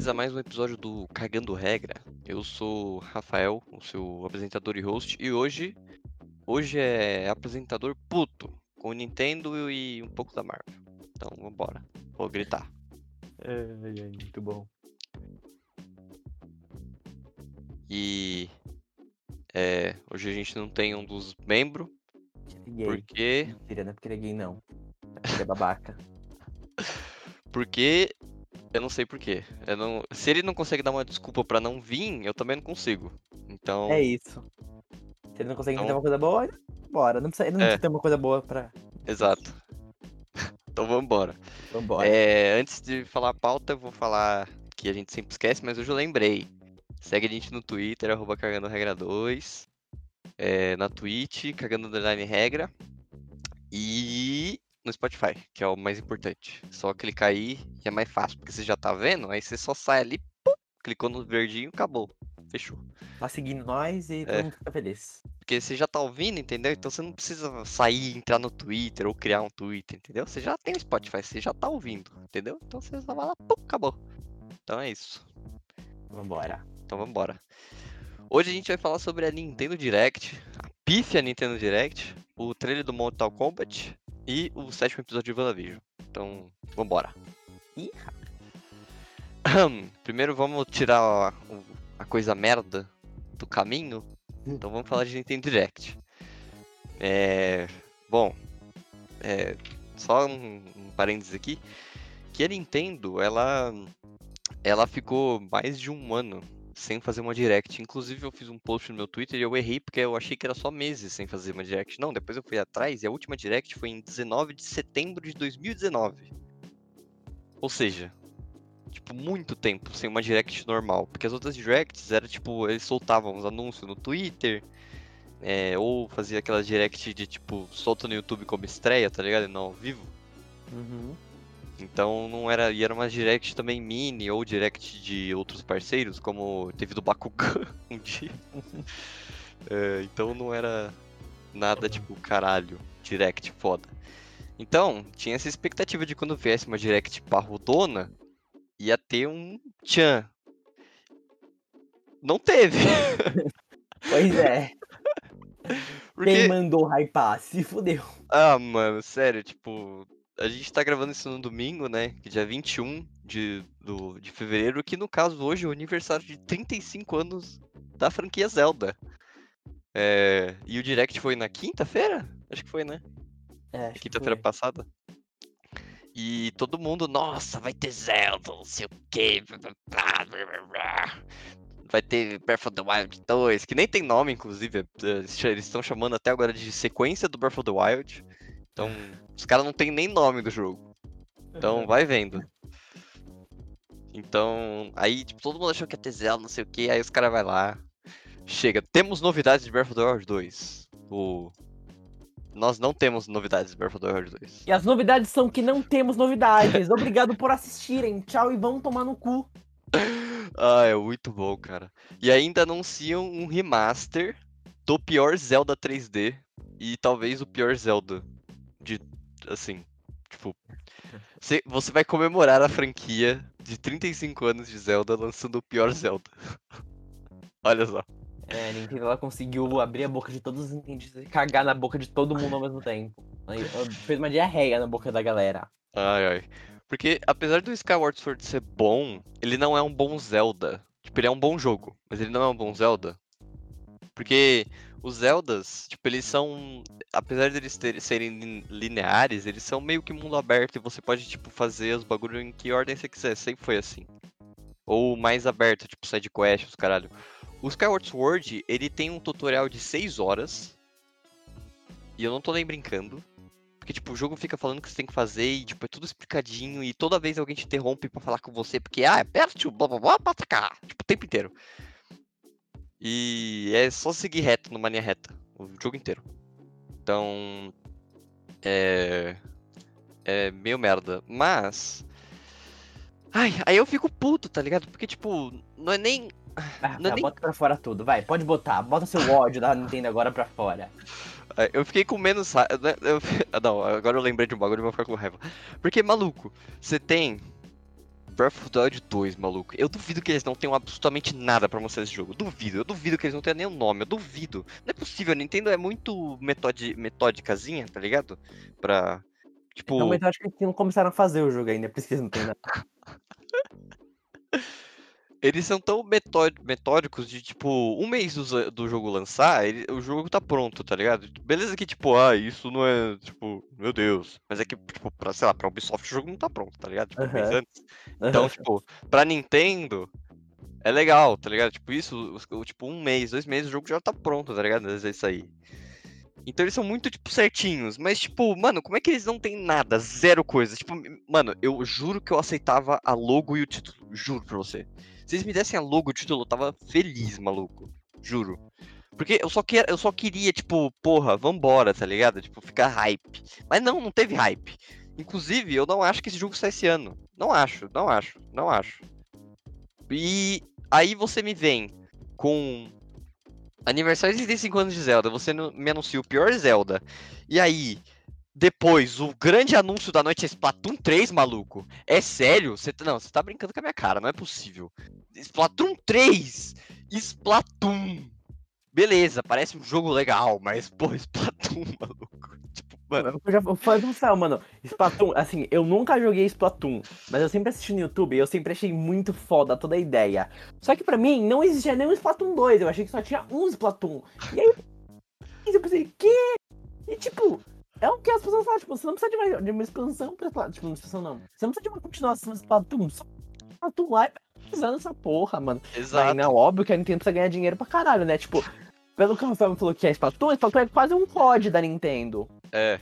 Bem-vindos a mais um episódio do Cagando Regra. Eu sou Rafael, o seu apresentador e host, e hoje hoje é apresentador puto com o Nintendo e um pouco da Marvel. Então, vambora. Vou gritar. Ai, ai, muito bom. E é, hoje a gente não tem um dos membros, porque Mentira, não é porque ele é gay, não. É porque é babaca. porque eu não sei porquê. Eu não, se ele não consegue dar uma desculpa pra não vir, eu também não consigo. Então, É isso. Se ele não consegue Então- inventar uma coisa boa, bora. Não precisa, ele não É. precisa ter uma coisa boa pra. exato. então vambora. Vambora. É, antes de falar a pauta, eu vou falar que a gente sempre esquece, mas hoje eu lembrei. Segue a gente no Twitter, arroba cagando regra 2. é, na Twitch, cagando underline regra. E no Spotify, que é o mais importante. Só clicar aí e é mais fácil, porque você já tá vendo, aí você só sai ali, pum, clicou no verdinho, acabou. Fechou. Tá seguindo nós e todo É. mundo fica feliz. Porque você já tá ouvindo, entendeu? Então você não precisa sair, entrar no Twitter ou criar um Twitter, entendeu? Você já tem o Spotify, você já tá ouvindo, entendeu? Então você só vai lá, pum, acabou. Então é isso. Vambora. Então vambora. Hoje a gente vai falar sobre a Nintendo Direct, a pífia Nintendo Direct, o trailer do Mortal Kombat e o sétimo episódio de WandaVision. Então, vambora. Ih, Primeiro vamos tirar a, a coisa merda do caminho. Então vamos falar de Nintendo Direct. É. Bom. É, só um, um parênteses aqui. Que a Nintendo, ela. Ela ficou mais de um ano sem fazer uma Direct. Inclusive eu fiz um post no meu Twitter e eu errei porque eu achei que era só meses sem fazer uma Direct. Não, depois eu fui atrás e a última Direct foi em 19 de setembro de 2019. Ou seja, tipo, muito tempo sem uma direct normal. Porque as outras directs era tipo, eles soltavam os anúncios no Twitter. é, ou fazia aquela direct de tipo, solta no YouTube como estreia, tá ligado? Não ao vivo. Uhum. Então não era. E era uma direct também mini ou direct de outros parceiros, como teve do Bakugan um dia. É, então não era nada tipo, caralho, direct foda. Então, tinha essa expectativa de quando viesse uma direct parrudona, ia ter um tchan. Não teve. Pois é. Porque Quem mandou hypar? Se fudeu. Ah, mano, sério, tipo, a gente tá gravando isso no domingo, né? Que dia 21 de, do, de fevereiro, que no caso hoje é o aniversário de 35 anos da franquia Zelda. É, e o Direct foi na quinta-feira? Acho que foi, né? É, Quinta-feira passada. E todo mundo, nossa, vai ter Zelda, não sei o quê. blá, blá, blá, blá, blá, blá. Vai ter Breath of the Wild 2, que nem tem nome, inclusive. é, eles estão chamando até agora de sequência do Breath of the Wild. Então, os caras não tem nem nome do jogo. Então, vai vendo. Então, aí, tipo, todo mundo achou que ia ter Zelda, não sei o que, aí os caras vai lá. Chega, temos novidades de Breath of the Wild 2. O... Nós não temos novidades de Breath of the Wild 2. E as novidades são que não temos novidades. Obrigado por assistirem. Tchau e vão tomar no cu. Ah, é muito bom, cara. E ainda anunciam um remaster do pior Zelda 3D e talvez o pior Zelda assim, tipo, você, vai comemorar a franquia de 35 anos de Zelda lançando o pior Zelda. Olha só. É, a Nintendo ela conseguiu abrir a boca de todos os Nintendistas e cagar na boca de todo mundo ao mesmo tempo. Fez uma diarreia na boca da galera. Ai, ai. Porque apesar do Skyward Sword ser bom, ele não é um bom Zelda. Tipo, ele é um bom jogo, mas ele não é um bom Zelda. Porque os Zeldas, tipo, eles são. Apesar de eles ter- serem lin- lineares, eles são meio que mundo aberto e você pode, tipo, fazer os bagulho em que ordem você quiser. Sempre foi assim. Ou mais aberto, tipo, side quest, os caralho. O Skyward Sword, ele tem um tutorial de 6 horas. E eu não tô nem brincando. Porque, tipo, o jogo fica falando o que você tem que fazer e, tipo, é tudo explicadinho. E toda vez alguém te interrompe pra falar com você, porque, ah, aperte o blá blá blá pra atacar. Tipo, o tempo inteiro. E é só seguir reto, numa linha reta. O jogo inteiro. Então. É. É meio merda. Mas. Ai, aí eu fico puto, tá ligado? Porque, tipo, não é nem. Ah, Não é tá, nem- Bota pra fora tudo, vai, pode botar. Bota seu ódio da Nintendo agora pra fora. Eu fiquei com menos raiva. eu- Não, agora eu lembrei de um bagulho e vou ficar com raiva. Porque, maluco, você tem Breath of the Wild 2, maluco. Eu duvido que eles não tenham absolutamente nada pra mostrar esse jogo. Duvido, eu duvido que eles não tenham nem o nome, eu duvido. Não é possível, a Nintendo é muito metodi metódicazinha, tá ligado? Pra. Tipo. Eu acho que não começaram a fazer o jogo ainda, por isso que eles não tem nada. Eles são tão metódicos de, tipo, um mês do, do jogo lançar, ele, o jogo tá pronto, tá ligado? Beleza que, tipo, ah, isso não é, tipo, meu Deus. Mas é que, tipo, pra, sei lá, pra Ubisoft o jogo não tá pronto, tá ligado? Tipo, um mês antes. Então, tipo, pra Nintendo, é legal, tá ligado? Tipo, isso, tipo, um mês, dois meses, o jogo já tá pronto, tá ligado? Às vezes é isso aí. Então eles são muito, tipo, certinhos. Mas, tipo, mano, como é que eles não têm nada? Zero coisa. Tipo, mano, eu juro que eu aceitava a logo e o título. Juro pra você. Se eles me dessem a logo o título, eu tava feliz, maluco. Juro. Porque eu só, que, eu só queria, tipo, porra, vambora, tá ligado? Tipo, ficar hype. Mas não, não teve hype. Inclusive, eu não acho que esse jogo sai esse ano. Não acho, não acho, não acho. E aí você me vem com aniversário de 35 anos de Zelda, você me anuncia o pior Zelda. E aí, depois, o grande anúncio da noite é Splatoon 3, maluco. É sério? Você não, você tá brincando com a minha cara, não é possível. Splatoon 3! Splatoon! Beleza, parece um jogo legal, mas, pô, Splatoon, maluco. Tipo, mano. Eu já falei céu, mano. Splatoon, assim, eu nunca joguei Splatoon, mas eu sempre assisti no YouTube e eu sempre achei muito foda toda a ideia. Só que pra mim, não existia nem um Splatoon 2, eu achei que só tinha um Splatoon. E aí, eu pensei, que? E tipo, é o que as pessoas falam, tipo, você não precisa de uma, de uma expansão pra Splatoon. Tipo, uma expansão não. Você não precisa de uma continuação de Splatoon. Só Splatoon lá e usando essa porra, mano. Exato. Aí, não, óbvio que a Nintendo precisa ganhar dinheiro pra caralho, né? Tipo, pelo que o Rafael falou que é Splatoon, Splatoon é quase um COD da Nintendo. É,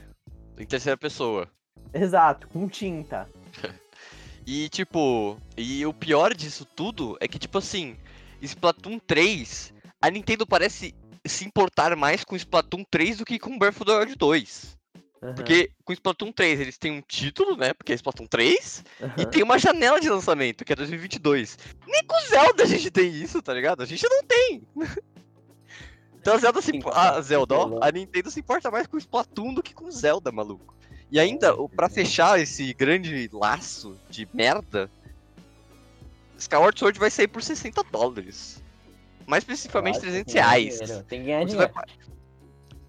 em terceira pessoa. Exato, com tinta. e, tipo, e o pior disso tudo é que, tipo assim, Splatoon 3, a Nintendo parece se importar mais com Splatoon 3 do que com Breath of the Wild 2. Uhum. Porque com Splatoon 3 eles têm um título, né? Porque é Splatoon 3. Uhum. E tem uma janela de lançamento, que é 2022. Nem com Zelda a gente tem isso, tá ligado? A gente não tem. então a Zelda se. A Zelda, ó, a Nintendo se importa mais com Splatoon do que com Zelda, maluco. E ainda, para fechar esse grande laço de merda, Skyward Sword vai sair por 60 dólares. Mais especificamente Nossa, 300 reais. Tem que ganhar dinheiro. Vai...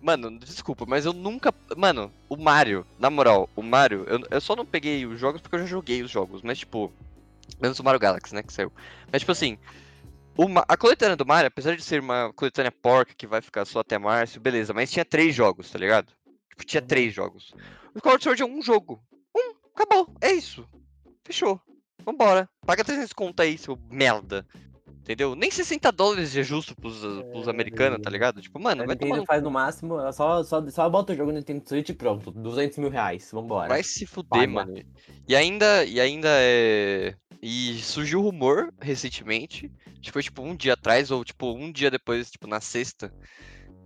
Mano, desculpa, mas eu nunca. Mano, o Mario, na moral, o Mario, eu, eu só não peguei os jogos porque eu já joguei os jogos, mas tipo. Menos o Mario Galaxy, né, que saiu. Mas tipo assim. Uma, a coletânea do Mario, apesar de ser uma coletânea porca que vai ficar só até março, beleza, mas tinha três jogos, tá ligado? Tipo, tinha três jogos. O Skyward Sword é um jogo. Um, acabou, é isso. Fechou. Vambora. Paga 300 conto aí, seu merda. Entendeu? Nem 60 dólares é justo pros, pros é, americanos, tá ligado? Tipo, mano, a vai Nintendo tomar... faz no máximo, ela só, só, só bota o jogo no Nintendo Switch e pronto, 200 mil reais, vambora. Vai se fuder, mano. E ainda, e ainda é... E surgiu rumor recentemente, acho que foi tipo um dia atrás, ou tipo um dia depois, tipo na sexta,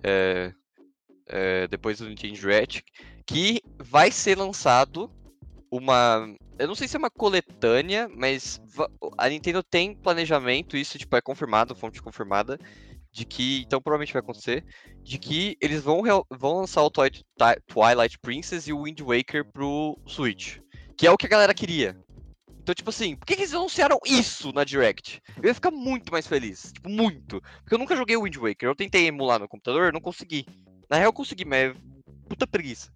é, é, depois do Nintendo Direct, que vai ser lançado uma. Eu não sei se é uma coletânea, mas a Nintendo tem planejamento, isso tipo, é confirmado, fonte confirmada, de que. Então provavelmente vai acontecer. De que eles vão, vão lançar o Twilight Princess e o Wind Waker pro Switch. Que é o que a galera queria. Então, tipo assim, por que, que eles anunciaram isso na Direct? Eu ia ficar muito mais feliz. Tipo, muito. Porque eu nunca joguei o Wind Waker. Eu tentei emular no computador, não consegui. Na real, eu consegui, mas é puta preguiça.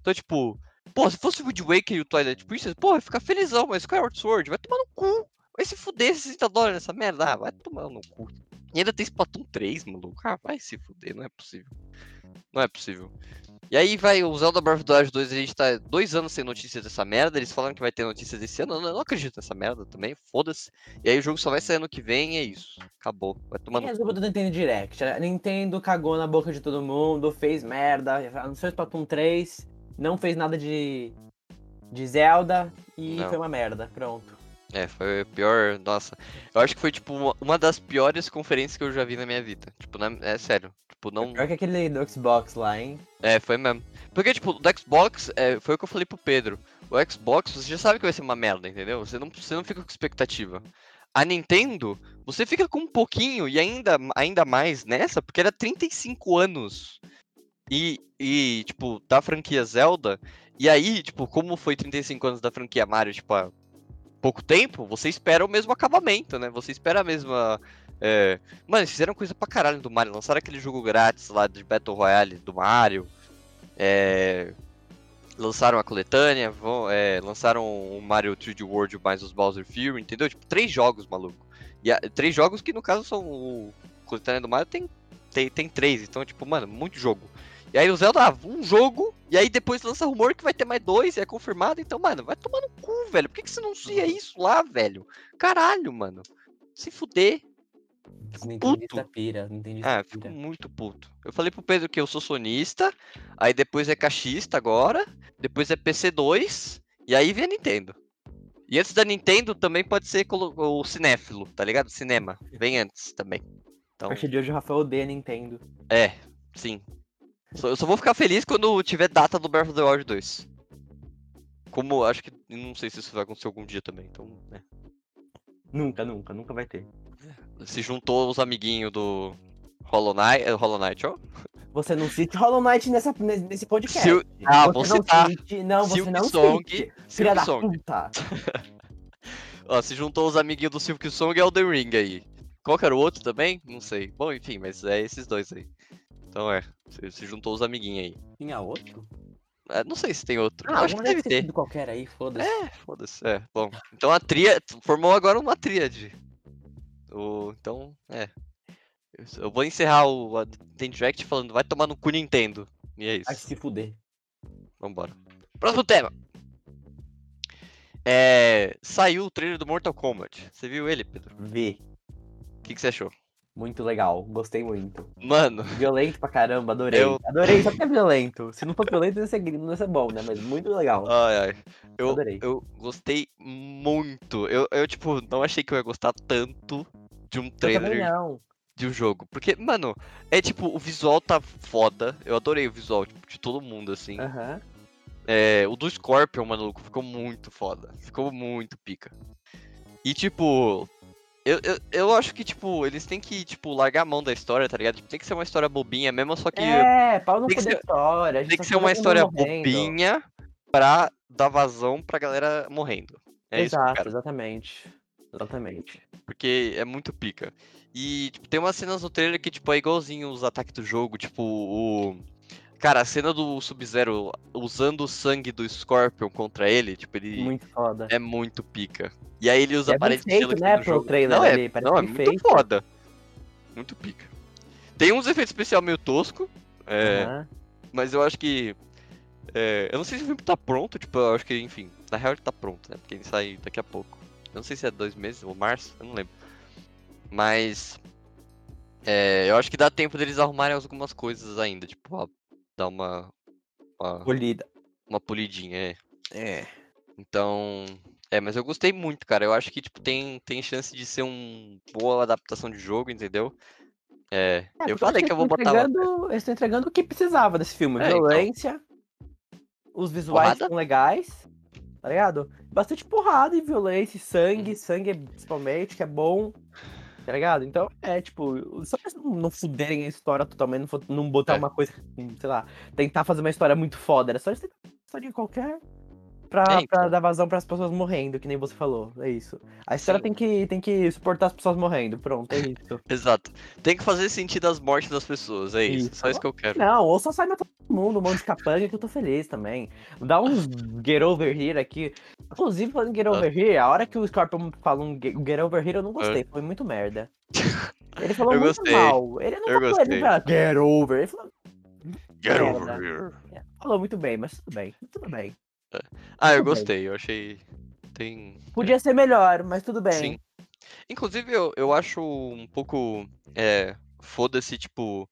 Então, tipo, Pô, se fosse o Wind Waker e o Twilight Princess, pô, ia ficar felizão, mas Skyward Sword vai tomar no cu. Vai se fuder 60 dólares nessa merda. Ah, vai tomar no cu. E ainda tem Splatoon 3, maluco. Ah, vai se fuder, não é possível. Não é possível. E aí vai o Zelda Breath of the Wild 2, a gente tá dois anos sem notícias dessa merda. Eles falaram que vai ter notícias desse ano. Eu não, acredito nessa merda também, foda-se. E aí o jogo só vai sair ano que vem e é isso. Acabou. Vai tomar no cu. do Nintendo Direct. A Nintendo cagou na boca de todo mundo, fez merda, anunciou Splatoon 3 não fez nada de, de Zelda e não. foi uma merda. Pronto. É, foi pior. Nossa. Eu acho que foi, tipo, uma, das piores conferências que eu já vi na minha vida. Tipo, na, é sério. Tipo, não. Pior que aquele do Xbox lá, hein? É, foi mesmo. Porque, tipo, do Xbox, é, foi o que eu falei pro Pedro. O Xbox, você já sabe que vai ser uma merda, entendeu? Você não, você não fica com expectativa. A Nintendo, você fica com um pouquinho e ainda, ainda mais nessa, porque era 35 anos e, e, tipo, da franquia Zelda. E aí, tipo, como foi 35 anos da franquia Mario, tipo, há pouco tempo, você espera o mesmo acabamento, né? Você espera a mesma. É... Mano, eles fizeram coisa pra caralho do Mario. Lançaram aquele jogo grátis lá de Battle Royale do Mario. É... Lançaram a coletânea, vão, é, lançaram o Mario 3D World mais os Bowser Fury, entendeu? Tipo, três jogos, maluco. E a, três jogos que no caso são o coletânea do Mario tem, tem, tem três, então, tipo, mano, muito jogo. E aí o Zelda, ah, um jogo, e aí depois lança rumor que vai ter mais dois, e é confirmado. Então, mano, vai tomar no cu, velho. Por que, que você não anuncia isso lá, velho? Caralho, mano. Se fuder. Nintendista pira, Nintendista ah, fico muito puto. Eu falei pro Pedro que eu sou sonista, aí depois é caixista agora, depois é PC2, e aí vem a Nintendo. E antes da Nintendo também pode ser o cinéfilo, tá ligado? Cinema. Vem antes também. Então... A partir de hoje o Rafael odeia Nintendo. É, sim. Eu só vou ficar feliz quando tiver data do Breath of the Wild 2. Como, acho que, não sei se isso vai acontecer algum dia também, então, né. Nunca, nunca, nunca vai ter. Se juntou os amiguinhos do Hollow Knight, é, Hollow Knight, ó. Você não cite Hollow Knight nessa, nesse podcast. Se, ah, você vou citar. Não, cite, não Silk você não Song, cite. Silk da Song. puta. ó, se juntou os amiguinhos do Silk Song e Elden Ring aí. Qual que era o outro também? Não sei. Bom, enfim, mas é esses dois aí. Então é, você, você juntou os amiguinhos aí. Tinha outro? É, não sei se tem outro. Ah, acho que deve ter. Sido qualquer aí, foda-se. É, foda-se. É, bom. Então a tria formou agora uma tríade. O, então, é. Eu vou encerrar o a Nintendo Direct falando, vai tomar no cu Nintendo. E é isso. Vai se fuder. Vambora. Próximo tema. É, saiu o trailer do Mortal Kombat. Você viu ele, Pedro? Vi. O que, que você achou? Muito legal, gostei muito. Mano. Violento pra caramba, adorei. Eu... Adorei, só que é violento. Se não for violento, não ia ser, não ia ser bom, né? Mas muito legal. Ai, ai. Eu, adorei. eu gostei muito. Eu, eu, tipo, não achei que eu ia gostar tanto de um trailer de um jogo. Porque, mano, é tipo, o visual tá foda. Eu adorei o visual tipo, de todo mundo, assim. Aham. Uhum. É, o do Scorpion, mano, ficou muito foda. Ficou muito pica. E, tipo, eu, eu, eu acho que, tipo, eles têm que, tipo, largar a mão da história, tá ligado? Tipo, tem que ser uma história bobinha mesmo, só que. É, pau no tem que ser, história. Tem que ser uma história morrendo. bobinha pra dar vazão pra galera morrendo. É Exato, isso exatamente. Exatamente. Porque é muito pica. E, tipo, tem umas cenas no trailer que, tipo, é igualzinho os ataques do jogo, tipo, o. Cara, a cena do Sub-Zero usando o sangue do Scorpion contra ele, tipo, ele. Muito foda. É muito pica. E aí ele usa é parede de gelo né, pro jogo. trailer não, ali, é, não, é muito foda. Muito pica. Tem uns efeitos especiais meio tosco, é, uhum. mas eu acho que. É, eu não sei se o filme tá pronto, tipo, eu acho que, enfim, na real ele tá pronto, né? Porque ele sai daqui a pouco. Eu não sei se é dois meses ou março, eu não lembro. Mas. É, eu acho que dá tempo deles arrumarem algumas coisas ainda, tipo, ó, dar uma, uma. Polida. Uma polidinha, é. É. Então. É, mas eu gostei muito, cara. Eu acho que, tipo, tem, tem chance de ser uma boa adaptação de jogo, entendeu? É, é eu falei que eu vou botar lá. Eles estão entregando o que precisava desse filme. É, então. Violência, então. os visuais porrada? são legais, tá ligado? Bastante porrada e violência, e sangue, sangue principalmente, que é bom. Tá ligado? Então, é, tipo, só pra não fuderem a história totalmente, não, não botar é. uma coisa, sei lá, tentar fazer uma história muito foda. Era só eles tentar uma história qualquer pra, é, então. pra dar vazão pras pessoas morrendo, que nem você falou. É isso. A história tem que, tem que suportar as pessoas morrendo. Pronto, é isso. Exato. Tem que fazer sentido as mortes das pessoas, é isso. isso. Só isso que eu quero. Não, ou só sai matando mundo, um monte de capanga que eu tô feliz também. Dá uns get over here aqui. Inclusive, falando get over here, a hora que o Scorpion falou um get over here, eu não gostei. Ah. Foi muito merda. Ele falou eu muito gostei. mal. Ele não eu falou gostei. ele falou, get over. Ele falou. Get merda. over here. É, falou muito bem, mas tudo bem. Tudo bem. Ah, eu gostei, eu achei. Tem. Podia ser melhor, mas tudo bem. Sim. Inclusive, eu, eu acho um pouco. É, Foda-se, tipo.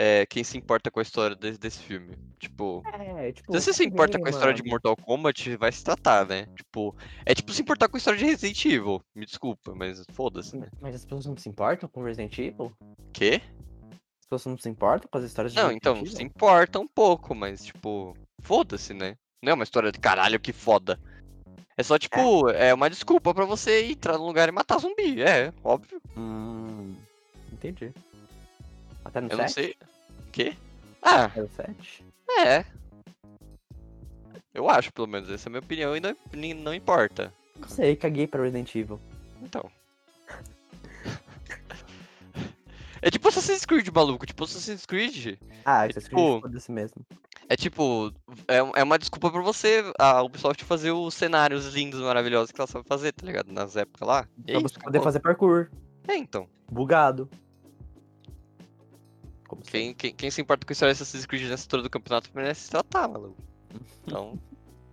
É, quem se importa com a história desse, desse filme. Tipo. É, tipo. Se você se importa com a história de Mortal Kombat, vai se tratar, né? Tipo. É tipo se importar com a história de Resident Evil. Me desculpa, mas foda-se, né? Mas as pessoas não se importam com Resident Evil? Quê? As pessoas não se importam com as histórias de Não, Resident então, Evil? se importa um pouco, mas, tipo. Foda-se, né? Não é uma história de caralho, que foda. É só, tipo, é, é uma desculpa pra você entrar num lugar e matar zumbi. É, óbvio. Hum, entendi. Até no Eu 7? não sei. O quê? Ah, 7? é. Eu acho, pelo menos. Essa é a minha opinião e não, não importa. Não sei, caguei pra Resident Evil. Então. É tipo Assassin's Creed, maluco. Tipo, Assassin's Creed Ah, É Assassin's tipo- Creed, foda-se mesmo. é tipo. É, é uma desculpa pra você, a Ubisoft, fazer os cenários lindos, maravilhosos que ela sabe fazer, tá ligado? Nas épocas lá. Pra aí, você poder fazer parkour. É, então. Bugado. Quem, quem, quem se importa com história de Assassin's Creed nessa altura do campeonato merece se tratar, maluco. Então,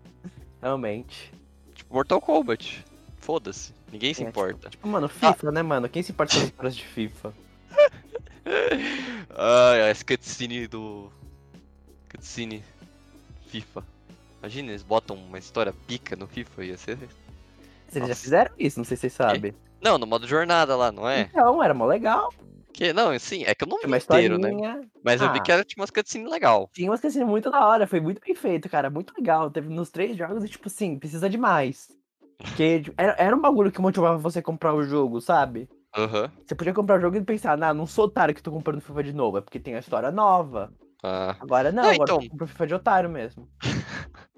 Realmente. tipo, Mortal Kombat. Foda-se. Ninguém se É, importa. Tipo, mano, FIFA, né, mano? Quem se importa com as histórias de FIFA? Ai, esse cutscene do. Cutscene FIFA. Imagina, eles botam uma história pica no FIFA, ia ser. Eles já Nossa. fizeram isso, não sei se vocês sabem. Não, no modo jornada lá, não é? Então, era mó legal. Que, não, sim, é que eu não vi Tinha uma inteiro, né? Mas eu vi Ah. que era, tinha umas cutscenes legal. Tinha umas coisinhas muito da hora, foi muito bem feito, cara. Muito legal. Teve nos três jogos e, tipo assim, precisa de mais. Porque tipo, era, era um bagulho que motivava você a comprar o jogo, sabe? Aham. Você podia comprar o jogo e pensar, nah, não sou otário que tô comprando FIFA de novo, é porque tem a história nova. Ah. Agora não, Não, agora então. eu compro FIFA de otário mesmo.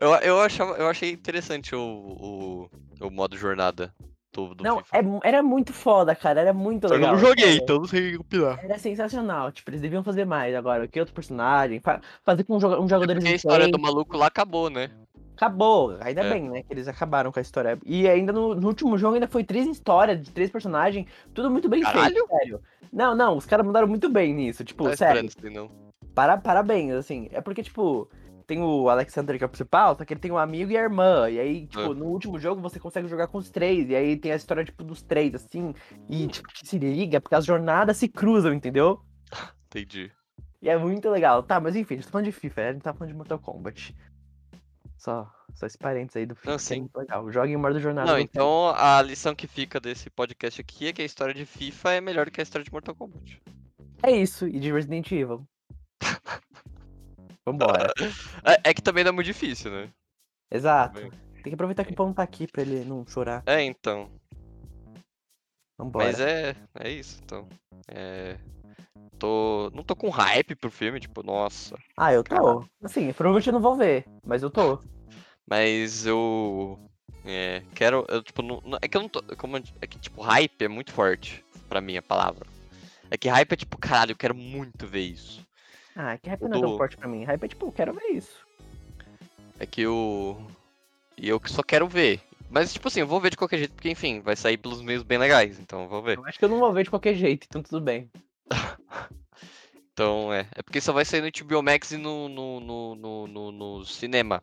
Eu, eu, achava, eu achei interessante o, o, o modo jornada do, do não, FIFA. é era muito foda, cara. Era muito Só que eu legal. não joguei, sério. então não sei opinar. Era sensacional. Tipo, eles deviam fazer mais agora. Que outro personagem? Fa- fazer com um, joga- um jogador Porque a história do maluco lá acabou, né? Acabou. Ainda É. bem, né? Que eles acabaram com a história. E ainda no, no último jogo ainda foi três histórias de três personagens. Tudo muito bem Caralho! feito, sério. Não, não, os caras mandaram muito bem nisso. Tipo, Tá sério. não. Para, parabéns, assim. É porque, tipo, tem o Alexander que é o principal, só que ele tem um amigo e a irmã. E aí, tipo, Ah. no último jogo você consegue jogar com os três. E aí tem a história, tipo, dos três, assim. E, tipo, que se liga, porque as jornadas se cruzam, entendeu? Entendi. E é muito legal. Tá, mas enfim, a gente tá falando de FIFA, a gente tá falando de Mortal Kombat. Só, só esse parênteses aí do FIFA, Não, é sim. muito legal. Joguem modo jornada. Não, então a lição que fica desse podcast aqui é que a história de FIFA é melhor do que a história de Mortal Kombat. É isso, e de Resident Evil. Vambora. É, é que também não é muito difícil, né? Exato. Tem que aproveitar que o Pão tá aqui pra ele não chorar. É, então. Vambora. Mas é, é isso, então. É. Tô. Não tô com hype pro filme, tipo, nossa. Ah, eu tô. Assim, provavelmente eu não vou ver, mas eu tô. Mas eu. É, quero. Eu, tipo, não, não- é que eu não tô. Como, é que, tipo, hype é muito forte pra mim a palavra. É que hype é tipo, caralho, eu quero muito ver isso. Ah, que hype não é tão forte pra mim. Hype é tipo, eu quero ver isso. É que eu. E eu que só quero ver. Mas, tipo assim, eu vou ver de qualquer jeito, porque, enfim, vai sair pelos meios bem legais, então eu vou ver. Eu acho que eu não vou ver de qualquer jeito, então tudo bem. Então, é. É porque só vai sair no HBO Max e no, no, no, no, no- no cinema.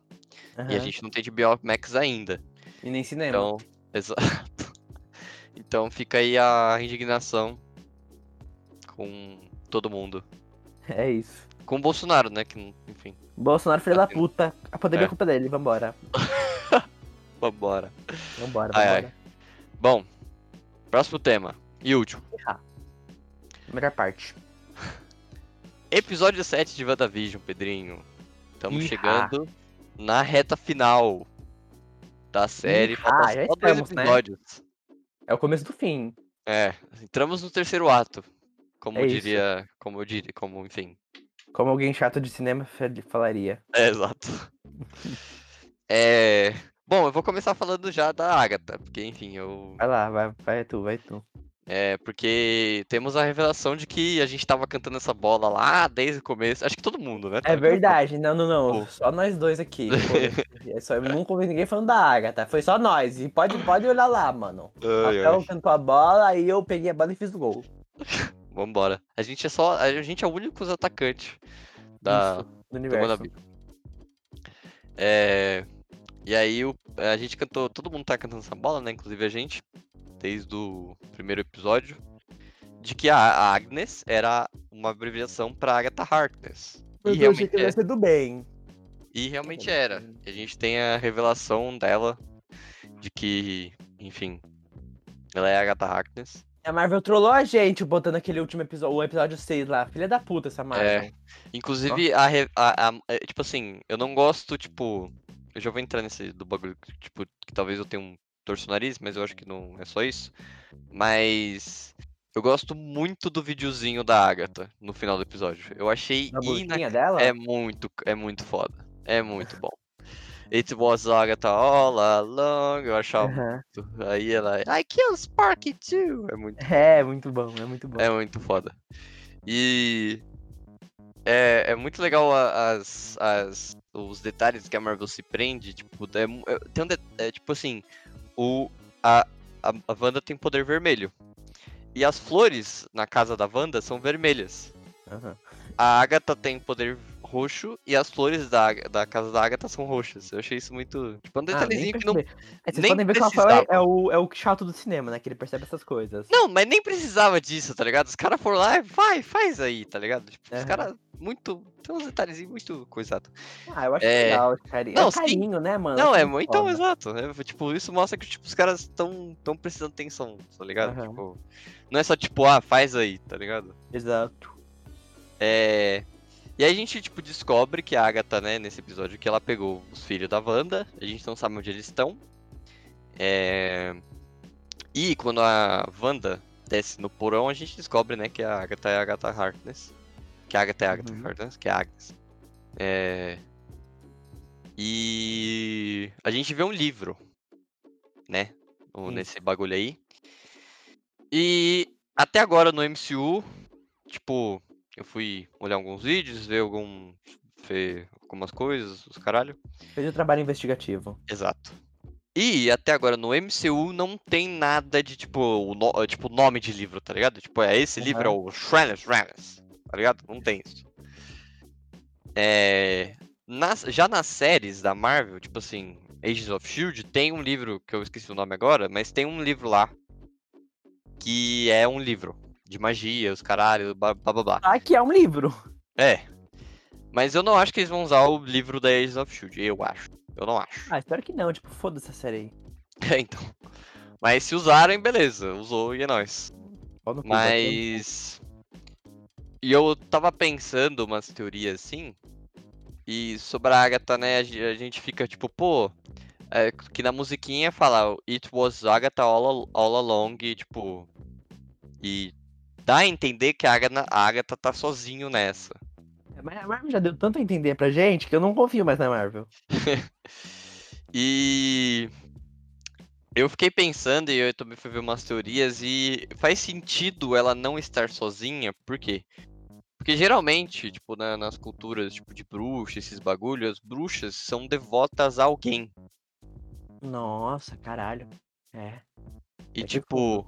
E a gente não tem HBO Max ainda. E nem cinema. Então, exato. Então fica aí a indignação com todo mundo. É isso. Com o Bolsonaro, né? Que, enfim, Bolsonaro, filho da puta. A pandemia É. é culpa dele. Vambora. vambora. Vambora, Ai, vambora. Bom, próximo tema. E último. Melhor parte. Episódio 7 de WandaVision, Pedrinho. Estamos Ihá. chegando na reta final da série. Faltam já estamos, né? episódios. É o começo do fim. É, entramos no terceiro ato. Como É isso. diria. Como eu diria, como, enfim. Como alguém chato de cinema fa- falaria. É, exato. É. Bom, eu vou começar falando já da Agatha, porque enfim, eu. Vai lá, vai, vai tu, vai tu. É, porque temos a revelação de que a gente tava cantando essa bola lá desde o começo. Acho que todo mundo, né? É verdade, não, não, não. Pô. Só nós dois aqui. É só, eu nunca ouvi ninguém falando da Agatha. Foi só nós. E pode, pode olhar lá, mano. Ai, Rafael ai. cantou a bola, aí eu peguei a bola e fiz o gol. Vambora. A gente é só. A gente é o único atacante da, Isso, do universo. É. E aí o, a gente cantou. Todo mundo tá cantando essa bola, né? Inclusive a gente. Desde o primeiro episódio. De que a Agnes era uma abreviação pra Agatha Harkness. E realmente, que é, ia ser do bem. e realmente era. A gente tem a revelação dela de que, enfim, ela é a Agatha Harkness. A Marvel trollou a gente botando aquele último episódio, o episódio 6 lá. Filha da puta essa Marvel. É. Inclusive, a, a- a- é, tipo assim, eu não gosto, tipo. Eu já vou entrar nesse do bagulho, tipo, que talvez eu tenha um torço o nariz, mas eu acho que não é só isso. Mas. Eu gosto muito do videozinho da Agatha no final do episódio. Eu achei Na ina- boquinha dela? É muito, é muito foda. É muito bom. It was Agatha all along. Eu achava muito. Aí ela. I kill Sparky too. É muito, É, muito bom, é muito bom. é muito foda. E. É, é muito legal as, as, os detalhes que a Marvel se prende. Tipo, é é- tem um de- é, tipo assim. O, a, a, a Wanda tem poder vermelho. E as flores na casa da Wanda são vermelhas. A Agatha tem poder roxo e as flores da, da casa da Agatha são roxas. Eu achei isso muito. Tipo, um Ah, detalhezinho que não. É, vocês nem podem ver que o Rafael é, é o, é o chato do cinema, né? Que ele percebe essas coisas. Não, mas nem precisava disso, tá ligado? Os caras foram lá e vai, faz aí, tá ligado? Tipo, os Aham. caras muito. Tem uns detalhezinhos muito coisados. Ah, eu acho É. legal, carinho. Não, é sim. carinho, né, mano? Não, é muito. Então, exato. É, tipo, isso mostra que tipo, os caras estão tão precisando de atenção, tá ligado? Aham. Tipo, não é só tipo, ah, faz aí, tá ligado? Exato. É. E aí a gente, tipo, descobre que a Agatha, né, nesse episódio, que ela pegou os filhos da Wanda, a gente não sabe onde eles estão. É... E quando a Wanda desce no porão, a gente descobre, né, que a Agatha é a Agatha Harkness. Que a Agatha é a Agatha Uhum. Harkness, que é a Agnes. É... E a gente vê um livro, né, Sim. nesse bagulho aí. E até agora no MCU, tipo, eu fui olhar alguns vídeos, ver algum. ver algumas coisas, os caralho. Fez o trabalho investigativo. Exato. E até agora no MCU não tem nada de tipo, o no- tipo nome de livro, tá ligado? Tipo, é esse livro é o Shredders Shredders, tá ligado? Não tem isso. É, nas- já nas séries da Marvel, tipo assim, Agents of Shield, tem um livro que eu esqueci o nome agora, mas tem um livro lá que é um livro de magia, os caralho, blá blá blá. blá. Ah, que é um livro. É. Mas eu não acho que eles vão usar o livro da Agents of Shield, eu acho. Eu não acho. Ah, espero que não. Tipo, foda-se essa série aí. É, então. Mas se usarem, beleza. Usou e é nóis. Mas. E eu tava pensando umas teorias assim. E sobre a Agatha, né? A gente fica tipo, pô. é, que na musiquinha fala It was Agatha all, all along. E, tipo. E dá a entender que a Agatha, a Agatha tá sozinho nessa. Mas a Marvel já deu tanto a entender pra gente que eu não confio mais na Marvel. E eu fiquei pensando e eu também fui ver umas teorias e faz sentido ela não estar sozinha, por quê? Porque geralmente, tipo, na- nas culturas tipo de bruxa, esses bagulhos, as bruxas são devotas a alguém. Nossa, caralho. É. E É que tipo.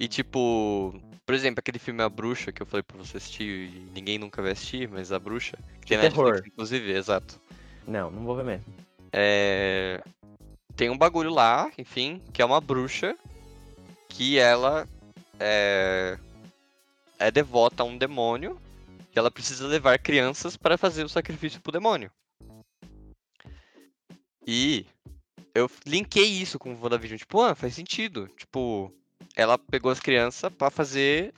E tipo. Por exemplo, aquele filme A Bruxa que eu falei pra você assistir e ninguém nunca vai assistir, mas A Bruxa. Que tem na terror. Netflix, inclusive, exato. Não, não vou ver mesmo. É, Tem um bagulho lá, enfim, que é uma bruxa que ela é, é devota a um demônio e ela precisa levar crianças para fazer o sacrifício pro demônio. E eu linkei isso com o WandaVision, tipo, ah, faz sentido. Tipo, ela pegou as crianças pra fazer.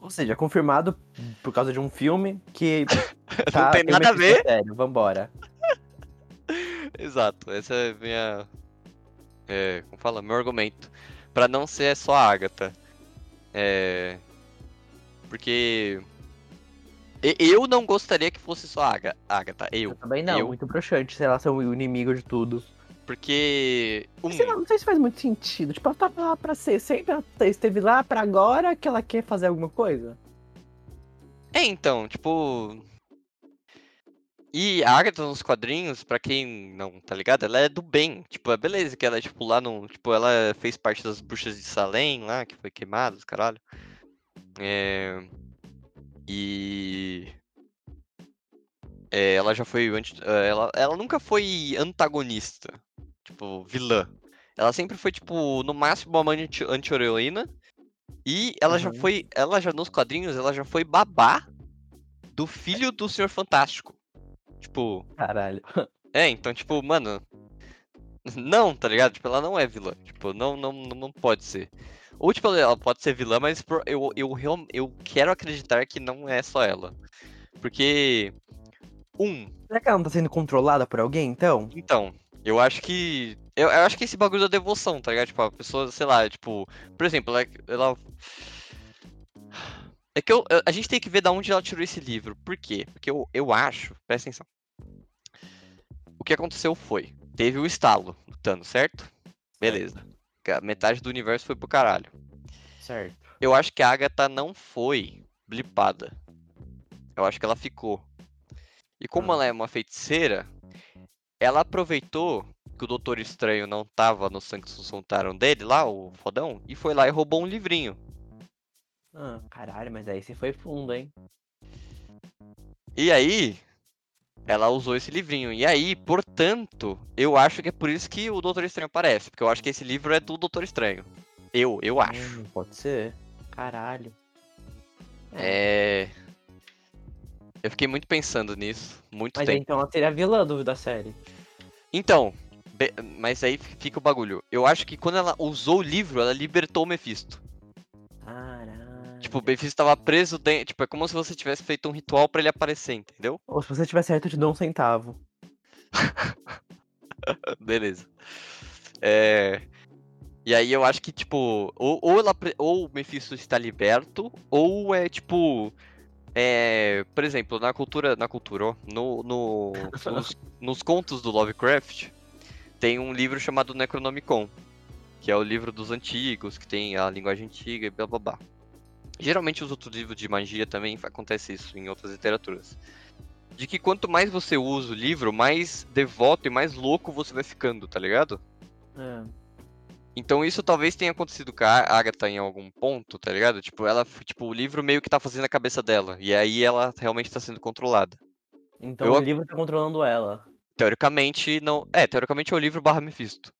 Ou seja, confirmado por causa de um filme que. Não tá- tem uma nada a ver. Sério, vambora. Exato, essa é minha. É, como fala? Meu argumento. Pra não ser só a Agatha. É. Porque. Eu não gostaria que fosse só a Aga- Agatha, Eu eu. também não, eu- muito broxante, sei lá, são o inimigo de tudo. Porque. Um, Sei lá, não sei se faz muito sentido. Tipo, ela tava lá pra ser, sempre ela esteve lá pra agora que ela quer fazer alguma coisa. É, então, tipo. E a Agatha nos quadrinhos, pra quem não tá ligado, ela é do bem. Tipo, é beleza que ela é, tipo, lá no. Tipo, ela fez parte das bruxas de Salem lá, que foi queimada, caralho. É. E. É, ela já foi. Ela, ela nunca foi antagonista. Tipo, vilã. Ela sempre foi, tipo, no máximo uma anti- anti-heroína. E ela já Uhum. foi. Ela já nos quadrinhos, ela já foi babá do filho do Senhor Fantástico. Tipo, Caralho. é, então, tipo, mano. Não, tá ligado? Tipo, ela não é vilã. Tipo, não, não, não não pode ser. Ou, tipo, ela pode ser vilã, mas eu, eu, real- eu quero acreditar que não é só ela. Porque. Um, Será que ela não tá sendo controlada por alguém, então? então, eu acho que. Eu, eu acho que esse bagulho da devoção, tá ligado? Tipo, a pessoa, sei lá, tipo. Por exemplo, ela. ela... É que eu, a gente tem que ver da onde ela tirou esse livro. Por quê? Porque eu, eu acho. Presta atenção. O que aconteceu foi, teve o estalo do Thanos, certo? Beleza. Metade do universo foi pro caralho. Certo. Eu acho que a Agatha não foi blipada. Eu acho que ela ficou. E como Ah. ela é uma feiticeira, ela aproveitou que o Doutor Estranho não tava no sangue Sontaram dele lá, o fodão, e foi lá e roubou um livrinho. Ah, caralho, mas aí você foi fundo, hein? E aí, ela usou esse livrinho. E aí, portanto, eu acho que é por isso que o Doutor Estranho aparece. Porque eu acho que esse livro é do Doutor Estranho. Eu, eu acho. Hum, pode ser. Caralho. É. Eu fiquei muito pensando nisso, muito Mas tempo. então ela seria a vilã do, da série. Então, be- mas aí fica o bagulho. Eu acho que quando ela usou o livro, ela libertou o Mephisto. Caralho. Tipo, o Mephisto tava preso dentro. Tipo, é como se você tivesse feito um ritual pra ele aparecer, entendeu? Ou se você tiver certo, eu te dou um centavo. Beleza. É. E aí eu acho que, tipo, ou, ou, ela, pre- ou o Mephisto está liberto, ou é tipo. É, por exemplo, na cultura. Na cultura, ó, no, no, nos, nos contos do Lovecraft, tem um livro chamado Necronomicon, que é o livro dos antigos, que tem a linguagem antiga e blá blá blá. Geralmente os outros livros de magia também acontece isso em outras literaturas. De que quanto mais você usa o livro, mais devoto e mais louco você vai ficando, tá ligado? É. Então isso talvez tenha acontecido com a Agatha em algum ponto, tá ligado? Tipo, ela, tipo, o livro meio que tá fazendo a cabeça dela. E aí ela realmente tá sendo controlada. Então Eu- o livro tá controlando ela. Teoricamente, não. É, teoricamente é o livro barra Mephisto.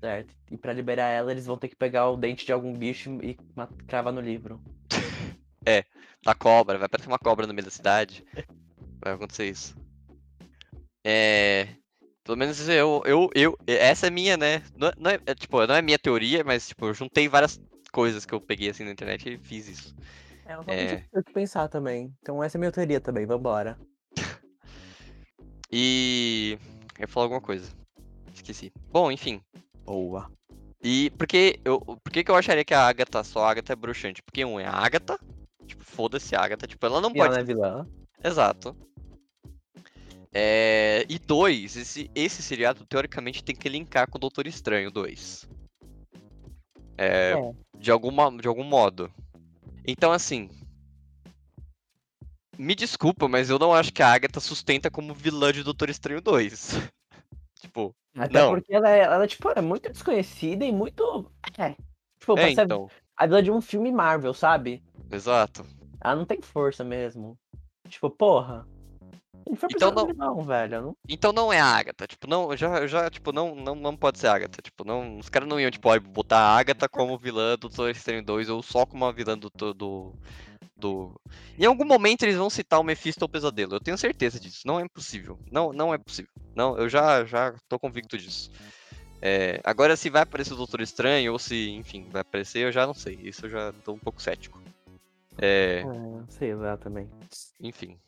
Certo. E pra liberar ela, eles vão ter que pegar o dente de algum bicho e cravar no livro. Da cobra, vai aparecer uma cobra no meio da cidade. Vai acontecer isso. É. Pelo menos eu, eu, eu. Essa é minha, né? Não, é- não é, é, tipo, não é minha teoria, mas tipo, eu juntei várias coisas que eu peguei assim na internet e fiz isso. É, eu É. o que pensar também. Então essa é a minha teoria também, vambora. E. Eu ia falar alguma coisa. Esqueci. Bom, enfim. Boa. E por que eu, por que, que eu acharia que a Agatha, só a Agatha é bruxante? Porque um é a Agatha, tipo, foda-se a Agatha, tipo, ela não E ela pode não é vilã? Exato. É, E dois, esse, esse seriado teoricamente tem que linkar com o Doutor Estranho 2. É, É. De, alguma, de algum modo. Então, assim. Me desculpa, mas eu não acho que a Agatha sustenta como vilã de Doutor Estranho 2. tipo, Até Não. porque ela é, ela, tipo, é muito desconhecida e muito. É. Tipo, é, então. a vilã de um filme Marvel, sabe? Exato. Ela não tem força mesmo. Tipo, porra. Ele foi Então não- não, velho. Não... Então não é a Agatha, tipo, não, já, já, tipo, não, não, não pode ser a Agatha, tipo, não, os caras não iam, tipo, botar a Agatha como vilã do Doutor Estranho 2 ou só como uma vilã do, do, do, do- Em algum momento eles vão citar o Mephisto ou o Pesadelo, eu tenho certeza disso, não é impossível, não, não é possível, não, eu já, já tô convicto disso. É, agora se vai aparecer o Doutor Estranho ou se, enfim, vai aparecer, eu já não sei, isso eu já tô um pouco cético. É, É, sei lá também. enfim.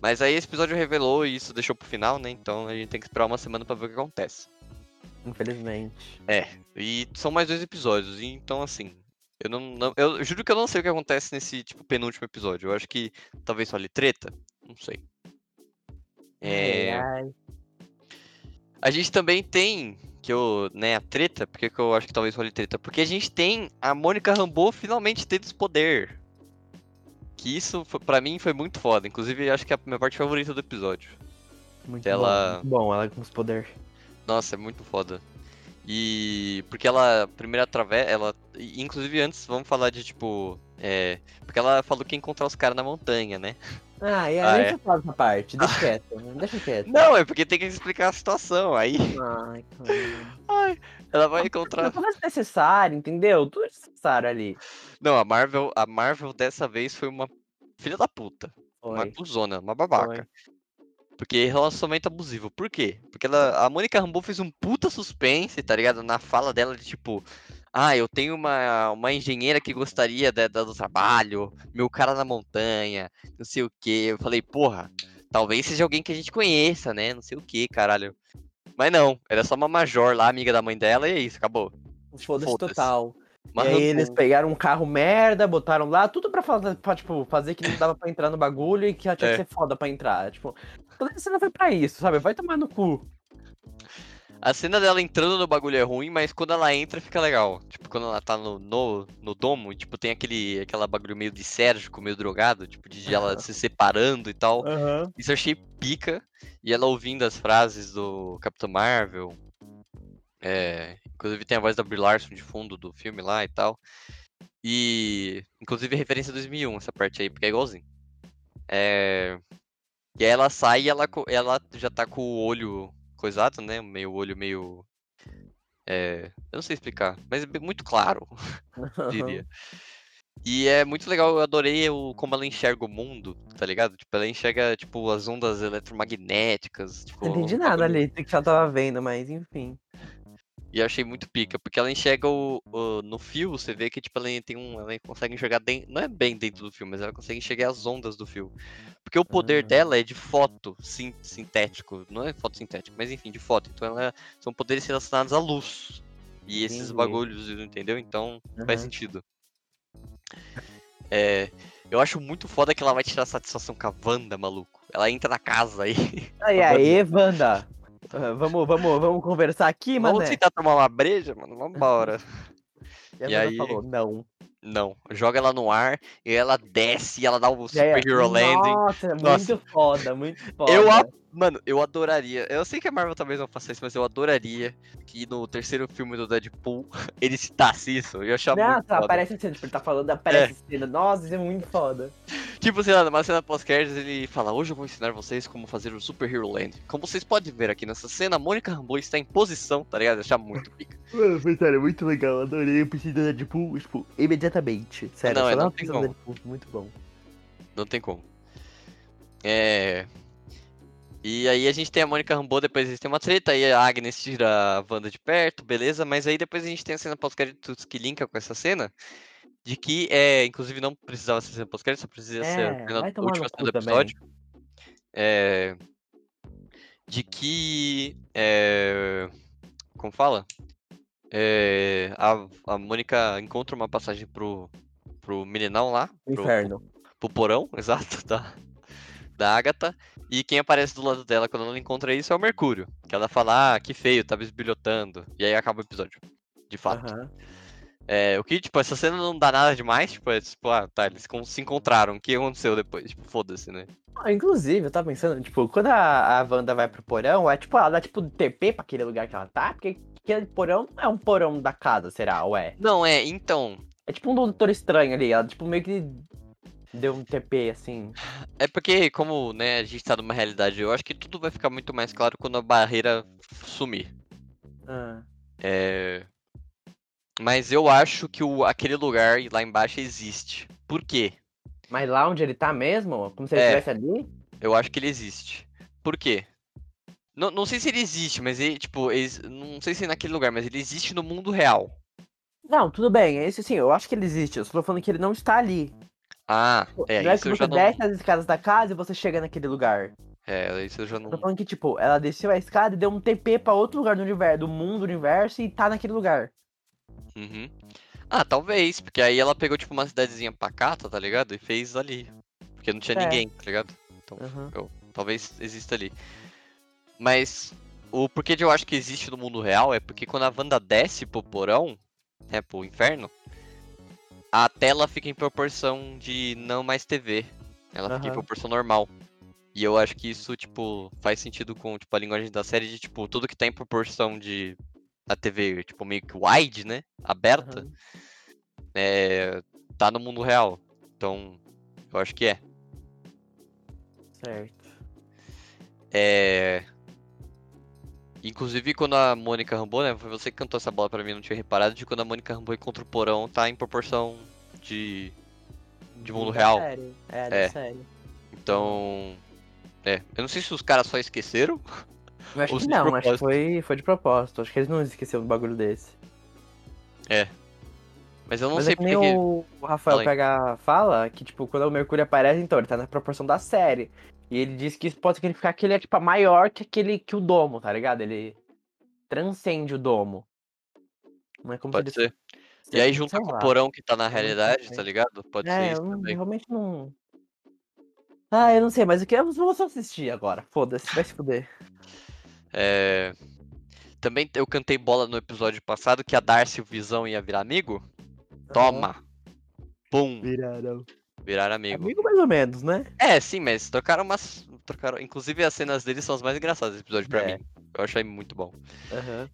Mas aí esse episódio revelou e isso deixou pro final, né? Então a gente tem que esperar uma semana pra ver o que acontece. Infelizmente. E são mais dois episódios, então assim. Eu não, não- Eu juro que eu não sei o que acontece nesse tipo, penúltimo episódio. Eu acho que talvez role treta. Não sei. É, ai. A gente também tem. Que eu, né, a treta, porque que eu acho que talvez role treta? Porque a gente tem a Mônica Rambeau finalmente tendo esse poder. Que isso, pra mim, foi muito foda. Inclusive, acho que é a minha parte favorita do episódio. Muito ela- bom. muito Bom, ela com os poderes. Nossa, é muito foda. E porque ela primeiro atravessa, ela inclusive antes vamos falar de tipo, é, porque ela falou que ia encontrar os caras na montanha, né? Ah, e Ah, aí é. deixa eu falar essa parte. Deixa quieto. Deixa quieto. Não, é porque tem que explicar a situação. Aí Ai, cara. ela vai encontrar. Tudo desnecessário, entendeu? Tudo desnecessário ali. Não, a Marvel, a Marvel dessa vez foi uma filha da puta, uma Foi. cuzona, uma babaca. Porque relacionamento abusivo. Por quê? Porque ela, a Mônica Rambeau fez um puta suspense, tá ligado? Na fala dela de tipo, ah, eu tenho uma, uma engenheira que gostaria da- da- do trabalho, meu cara na montanha, não sei o quê. Eu falei, porra, talvez seja alguém que a gente conheça, né? Não sei o quê, caralho. Mas não, era só uma major lá, amiga da mãe dela, e é isso, acabou. Foda-se Foda-se. total. E aí eles pegaram um carro merda, botaram lá, tudo pra, fazer, pra tipo, fazer que não dava pra entrar no bagulho e que já tinha é. que ser foda pra entrar. Tipo, toda cena foi pra isso, sabe? Vai tomar no cu. A cena dela entrando no bagulho é ruim, mas quando ela entra fica legal. Tipo, quando ela tá no, no, no domo, tipo, tem aquele aquela bagulho meio de Sérgio, meio drogado, tipo, de ela se separando e tal. Uhum. Isso eu achei pica. E ela ouvindo as frases do Capitão Marvel. É, inclusive tem a voz da Brie Larson de fundo do filme lá e tal. E inclusive referência a 2001 essa parte aí, porque é igualzinho. É, e aí ela sai e ela, ela já tá com o olho coisado, né? Meio olho meio. É, eu não sei explicar, mas é muito claro, diria. E é muito legal, eu adorei o, como ela enxerga o mundo, tá ligado? Tipo, ela enxerga, tipo, as ondas eletromagnéticas. Tipo, não entendi nada ali que ela tava vendo, mas enfim. E eu achei muito pica, porque ela enxerga o, o, no fio, você vê que tipo, ela tem um. Ela consegue enxergar dentro. Não é bem dentro do fio, mas ela consegue enxergar as ondas do fio. Porque o poder ah. dela é de foto sim, sintético. Não é foto sintético, mas enfim, de foto. Então ela, são poderes relacionados à luz. E esses Entendi. bagulhos, entendeu? Então uhum. faz sentido. É, eu acho muito foda que ela vai tirar satisfação com a Wanda, maluco. Ela entra na casa aí. Aí, aí, Wanda. Uh, vamos, vamos, vamos conversar aqui, mano. Vamos tentar tomar uma breja, mano? Vambora. e, e aí falou, não. Não, joga ela no ar e ela desce e ela dá o Super Hero Landing. Nossa, é Nossa, muito foda, muito foda. Eu, mano, eu adoraria. Eu sei que a Marvel talvez não faça isso, mas eu adoraria que no terceiro filme do Deadpool ele citasse isso. Eu achar Nossa, muito foda. aparece assim, tipo, ele tá falando, aparece é. cena. Nossa, isso é muito foda. Tipo, sei lá, numa cena pós-créditos ele fala: Hoje eu vou ensinar vocês como fazer o Super Hero Land. Como vocês podem ver aqui nessa cena, a Mônica Rambeau está em posição, tá ligado? Eu achar muito pica. Mano, foi sério, muito legal. Adorei o preciso do Deadpool, tipo, imediatamente. Sério, não, é, não tem como. Deadpool, muito bom. Não tem como. É. E aí a gente tem a Mônica Rambeau, depois eles têm uma treta, aí a Agnes tira a Wanda de perto, beleza? Mas aí depois a gente tem a cena pós-créditos que linka com essa cena, de que, é, inclusive, não precisava ser pós-crédito, só precisa é, ser na última cena do episódio. É, de que. É, como fala? É, a, a Mônica encontra uma passagem pro, pro meninão lá. Inferno. Pro, pro porão, exato, da, da Agatha. E quem aparece do lado dela quando ela encontra isso é o Mercúrio. Que ela fala, ah, que feio, tava esbilhotando. E aí acaba o episódio. De fato. Uhum. É, o que, tipo, essa cena não dá nada demais, tipo, é tipo, ah, tá, eles se encontraram, o que aconteceu depois? Tipo, foda-se, né? Ah, inclusive, eu tava pensando, tipo, quando a, a Wanda vai pro porão, é tipo, ela dá tipo TP pra aquele lugar que ela tá, porque aquele porão não é um porão da casa, será, ou é? Não, é, então. É tipo um doutor estranho ali, ela tipo meio que deu um TP, assim. É porque, como, né, a gente tá numa realidade, eu acho que tudo vai ficar muito mais claro quando a barreira sumir. Ah. É. Mas eu acho que o, aquele lugar lá embaixo existe. Por quê? Mas lá onde ele tá mesmo? Como se ele é, estivesse ali? Eu acho que ele existe. Por quê? Não, não sei se ele existe, mas ele, tipo, ele, não sei se é naquele lugar, mas ele existe no mundo real. Não, tudo bem. Esse sim, eu acho que ele existe. Eu só tô falando que ele não está ali. Ah, é, não é que você desce as escadas da casa e você chega naquele lugar. É, isso eu já não. Eu tô falando que, tipo, ela desceu a escada e deu um TP pra outro lugar do universo, do mundo, do universo, e tá naquele lugar. Uhum. Ah, talvez, porque aí ela pegou, tipo, uma cidadezinha pacata, tá ligado? E fez ali. Porque não tinha é. ninguém, tá ligado? Então, uhum. eu, talvez exista ali. Mas o porquê de eu acho que existe no mundo real é porque quando a Wanda desce pro porão, né, pro inferno, a tela fica em proporção de não mais TV. Ela uhum. fica em proporção normal. E eu acho que isso, tipo, faz sentido com, tipo, a linguagem da série de, tipo, tudo que tá em proporção de a TV, tipo, meio que wide, né? Aberta, uhum. é, tá no mundo real. Então, eu acho que é. Certo. É. Inclusive, quando a Mônica Rambo, né? Foi você que cantou essa bola pra mim, não tinha reparado, de quando a Mônica Rambo contra o porão tá em proporção de. de mundo é real. Sério. É, é. sério. Então. É. Eu não sei se os caras só esqueceram eu acho que não, acho que foi, foi de propósito. Acho que eles não esqueceram um bagulho desse. É. Mas eu não Mas sei é porque. O Rafael pega, fala que, tipo, quando o Mercúrio aparece, então, ele tá na proporção da série. E ele diz que isso pode significar que ele é, tipo, maior que aquele que o domo, tá ligado? Ele transcende o domo. Não é como pode se ele ser. E aí Sei junta com o porão que tá na realidade, tá ligado? Pode ser É, isso eu também. realmente não. Ah, eu não sei, mas o que eu vou só assistir agora. Foda-se, vai se fuder. É, Também eu cantei bola no episódio passado que a Darcy o Visão ia virar amigo. Toma! Pum! Viraram. Viraram amigo. Amigo mais ou menos, né? É, sim, mas trocaram umas. Trocaram... Inclusive as cenas deles são as mais engraçadas desse episódio pra É. mim. Eu achei muito bom.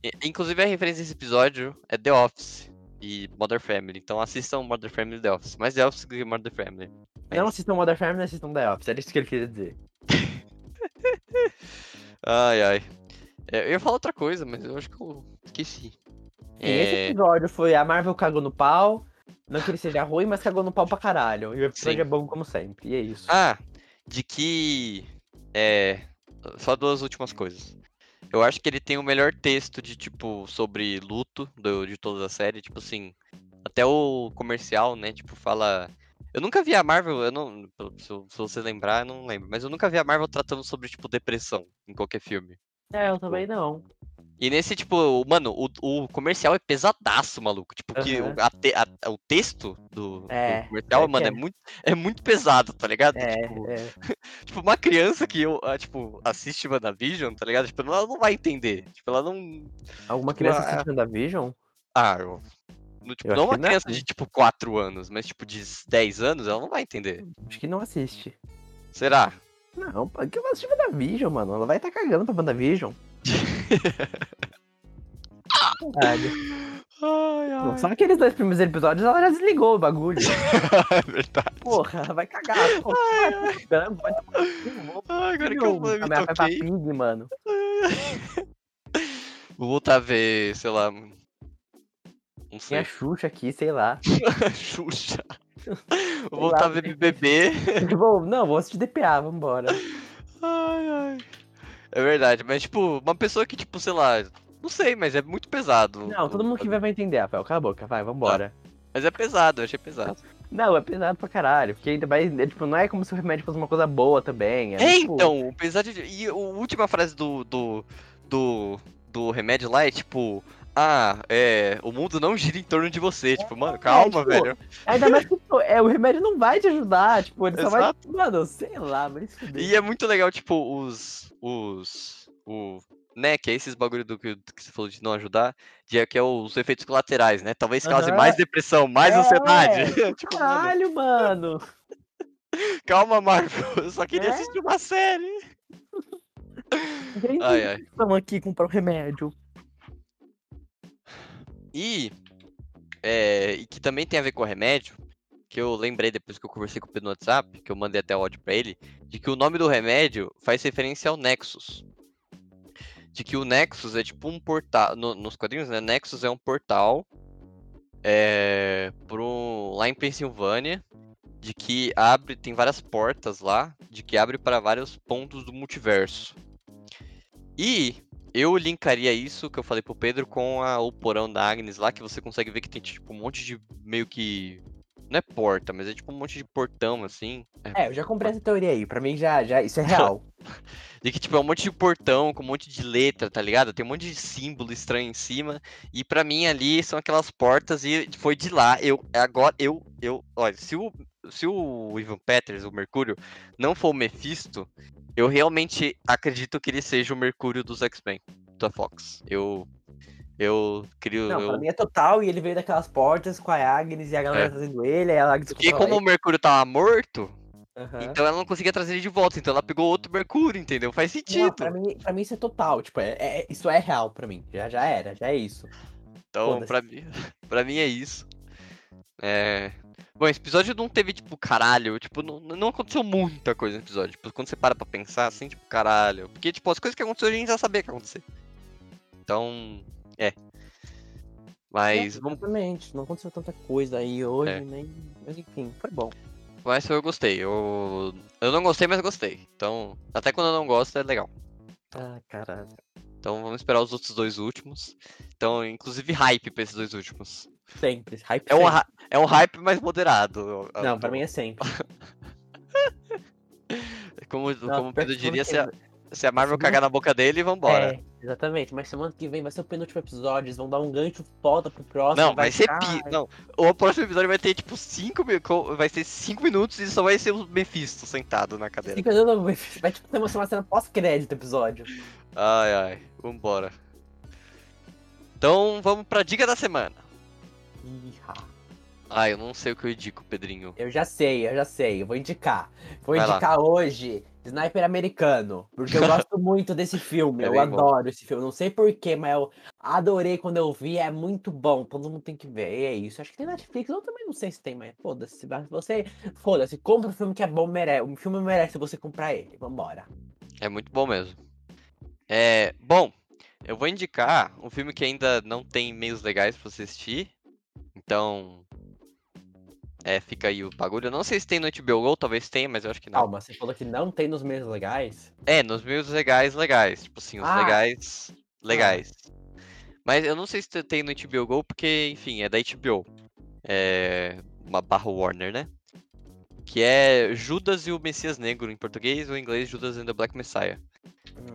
E- Inclusive a referência desse episódio é The Office e Mother Family. Então assistam Mother Family e The Office. Mais The Office do que Mother Family. É Não assistam Mother Family, assistam The Office. Era isso que ele queria dizer. Ai, ai. É, eu ia falar outra coisa, mas eu acho que eu esqueci. E esse É, episódio foi a Marvel cagou no pau. Não que ele seja ruim, mas cagou no pau pra caralho. E o episódio Sim. é bom como sempre. E é isso. Ah, de que. É. Só duas últimas coisas. Eu acho que ele tem o melhor texto de, tipo, sobre luto do- de toda a série. Tipo assim. Até o comercial, né? Tipo, fala. Eu nunca vi a Marvel, eu não. Se, se você lembrar, eu não lembro. Mas eu nunca vi a Marvel tratando sobre, tipo, depressão em qualquer filme. É, eu também não. E nesse, tipo, mano, o, o comercial é pesadaço, maluco. Tipo, que o, a te- a- o texto do, do É, comercial, é mano, é é. muito, é muito pesado, tá ligado? É, Tipo, é. Tipo, uma criança que eu, ah, tipo, assiste WandaVision, tá ligado? Tipo, ela não vai entender. Tipo, ela não. Alguma Tipo, criança ah, assistindo a Vision? Ah, eu. tipo, Eu não uma não. criança de, tipo, 4 anos, mas, tipo, de 10 anos, ela não vai entender. Acho que não assiste. Será? Não, pô, que eu vou assistir WandaVision, mano. Ela vai estar cagando pra WandaVision. Caralho. Ai, Não, Só aqueles dois primeiros episódios ela já desligou o bagulho. é verdade. Porra, ela vai cagar. No cu, vou Ai, agora que eu o- me toquei. Pig, mano. Vou voltar a ver, sei lá. Não Tem sei. a Xuxa aqui, sei lá. Xuxa. Vou voltar lá, a ver tem- BBB. vou, não, vou assistir DPA, vambora. Ai, ai. É verdade, mas tipo, uma pessoa que, tipo, sei lá, não sei, mas é muito pesado. Não, todo mundo que vai vai entender, Rafael. Cala a boca, vai, vambora. Mas é pesado, eu achei pesado. Não, é pesado pra caralho. Porque ainda mais, é, tipo, não é como se o remédio fosse uma coisa boa também. É, tipo, então, apesar de. E a última frase do. do. do, do remédio lá é tipo. Ah, é. O mundo não gira em torno de você. Tipo, mano, calma, tipo, velho. Ainda mais que pô, é, o remédio não vai te ajudar, tipo, ele só vai. Mano, sei lá, fuder. E é muito legal, tipo, os. Os. O. Né, que é esses bagulho do que, você falou de não ajudar, de é que é os efeitos colaterais, né? Talvez cause Aham. mais depressão, mais É, ansiedade. tipo, Caralho, mano. calma, Marvel. Eu só queria É? assistir uma série. Gente, Ai, ai. Estamos aqui comprar um remédio. E, é, e que também tem a ver com o remédio, que eu lembrei depois que eu conversei com o Pedro no WhatsApp, que eu mandei até o áudio pra ele, de que o nome do remédio faz referência ao Nexus. De que o Nexus é tipo um portal. no- nos quadrinhos, né? Nexus é um portal é, pro, lá em Pensilvânia. De que abre. Tem várias portas lá. De que abre para vários pontos do multiverso. E eu linkaria isso que eu falei pro Pedro com a- o porão da Agnes lá, que você consegue ver que tem tipo um monte de meio que. Não é porta, mas é tipo um monte de portão assim. É, eu já comprei essa teoria aí. Pra mim já, já isso é real. De que tipo é um monte de portão com um monte de letra, tá ligado? Tem um monte de símbolo estranho em cima. E pra mim ali são aquelas portas e foi de lá. Eu agora eu eu, olha, se o se o Ivan Peters, o Mercúrio, não for o Mephisto, eu realmente acredito que ele seja o Mercúrio dos X-Men da Fox. Eu eu crio Não, eu... pra mim é total. E ele veio daquelas portas com a Agnes e a galera É. trazendo ele. Aí a Agnes Porque como o Mercúrio tava morto, ele. Aham. então ela não conseguia trazer ele de volta. Então ela pegou outro Mercúrio, entendeu? Faz Não, sentido. pra, mim, pra mim isso é total. Tipo, é, é- isso é real pra mim. Já, já era, já é isso. Então, pra mim, pra mim é isso. É... Bom, esse episódio não teve, tipo, caralho. Tipo, não, não aconteceu muita coisa no episódio. Tipo, quando você para pra pensar, assim, tipo, caralho. Porque, tipo, as coisas que aconteceram a gente já sabia que ia acontecer. Então, é. Mas, É, vamos... Exatamente. Não aconteceu tanta coisa aí hoje, É. nem. Mas enfim, foi bom. Mas eu gostei. Eu... eu não gostei, mas gostei. Então, até quando eu não gosto, é legal. Ah, caralho. Então, vamos esperar os outros dois últimos. Então, inclusive, hype pra esses dois últimos. Sempre. Hype É um, sempre. ra- é um hype mais moderado. Não, pra mim é sempre. Como, Não, como o Pedro diria, se a, se a Marvel cagar na boca dele, vambora. É, exatamente. Mas semana que vem vai ser o penúltimo episódio. Eles vão dar um gancho foda pro próximo. Não, vai, ser pi... Não, o próximo episódio vai ter tipo 5 vai ser 5 minutos e só vai ser o Mephisto sentado na cadeira. Cinco minutos, vai tipo ter uma cena pós-crédito episódio. Ai, ai, vambora. Então vamos pra dica da semana. Iha. Ah, eu não sei o que eu indico, Pedrinho. Eu já sei, eu já sei. Eu vou indicar. Vou Vai indicar lá. hoje Sniper Americano. Porque eu gosto muito desse filme. É eu adoro bom. esse filme. Não sei porquê, mas eu adorei quando eu vi. É muito bom. Todo mundo tem que ver. E é isso. Acho que tem Netflix. Eu também não sei se tem, mas foda-se. Você, foda-se. Compra um filme que é bom, merece. O filme merece você comprar ele. Vambora. É muito bom mesmo. É. Bom, eu vou indicar um filme que ainda não tem meios legais pra você assistir. Então, é, fica aí o bagulho. Eu não sei se tem no HBO Go, talvez tenha, mas eu acho que não. Calma, você falou que não tem nos meios legais? É, nos meios legais, legais. Tipo assim, os ah. legais, legais. Ah. Mas eu não sei se tem no HBO Go, porque, enfim, é da HBO. É uma barra Warner, né? Que é Judas e o Messias Negro em português, ou em inglês Judas and the Black Messiah.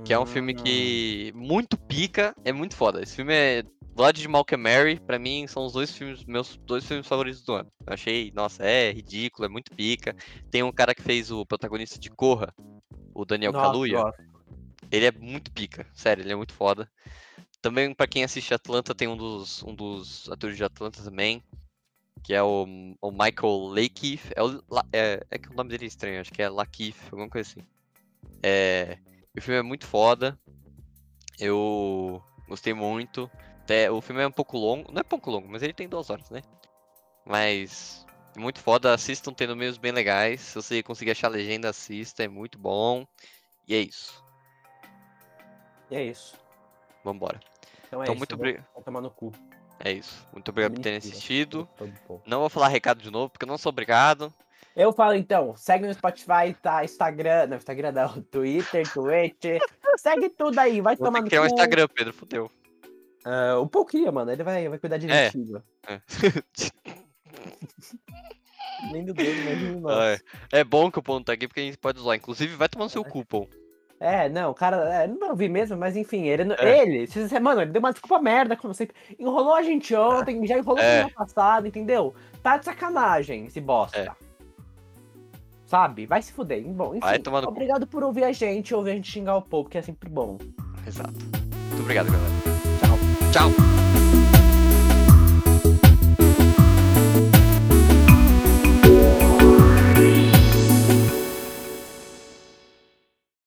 Que é um filme que muito pica, é muito foda. Esse filme é do lado de Malcolm Mary, pra mim, são os dois filmes, meus dois filmes favoritos do ano. Eu achei, nossa, é ridículo, é muito pica. Tem um cara que fez o protagonista de Corra, o Daniel nossa, Kaluuya. Nossa. Ele é muito pica, sério, ele é muito foda. Também, para quem assiste Atlanta, tem um dos, um dos atores de Atlanta também, que é o, o Michael Lakeith. É, o, é, é, que o nome dele é estranho, acho que é Lakeith, alguma coisa assim. É, o filme é muito foda. Eu gostei muito. Até, o filme é um pouco longo, não é pouco longo, mas ele tem duas horas, né? Mas muito foda, assistam tendo meios bem legais. Se você conseguir achar a legenda, assista, é muito bom. E é isso. E é isso. Vambora. Então é então, isso, muito obrigado. tomar no cu. É isso. Muito obrigado por terem assistido. Não vou falar recado de novo, porque eu não sou obrigado. Eu falo então, segue no Spotify, tá? Instagram, não, Instagram não, Twitter, Twitch. segue tudo aí, vai tomar no cu. um Instagram, Pedro, fudeu. Uh, um pouquinho, mano. Ele vai, vai cuidar é. direitinho. É. Nem do dele, nem do nosso. É. é bom que o ponto tá aqui porque a gente pode usar. Inclusive, vai tomando seu cupom. É, não, o cara, é, não ouvir mesmo, mas enfim, ele, é. ele, mano, ele deu uma desculpa merda com você. Enrolou a gente ontem, já enrolou é. semana passada, entendeu? Tá de sacanagem esse bosta. É. Sabe? Vai se fuder. Bom, enfim, vai tomando obrigado por ouvir a gente, ouvir a gente xingar o povo, que é sempre bom. Exato. Muito obrigado, galera. Tchau.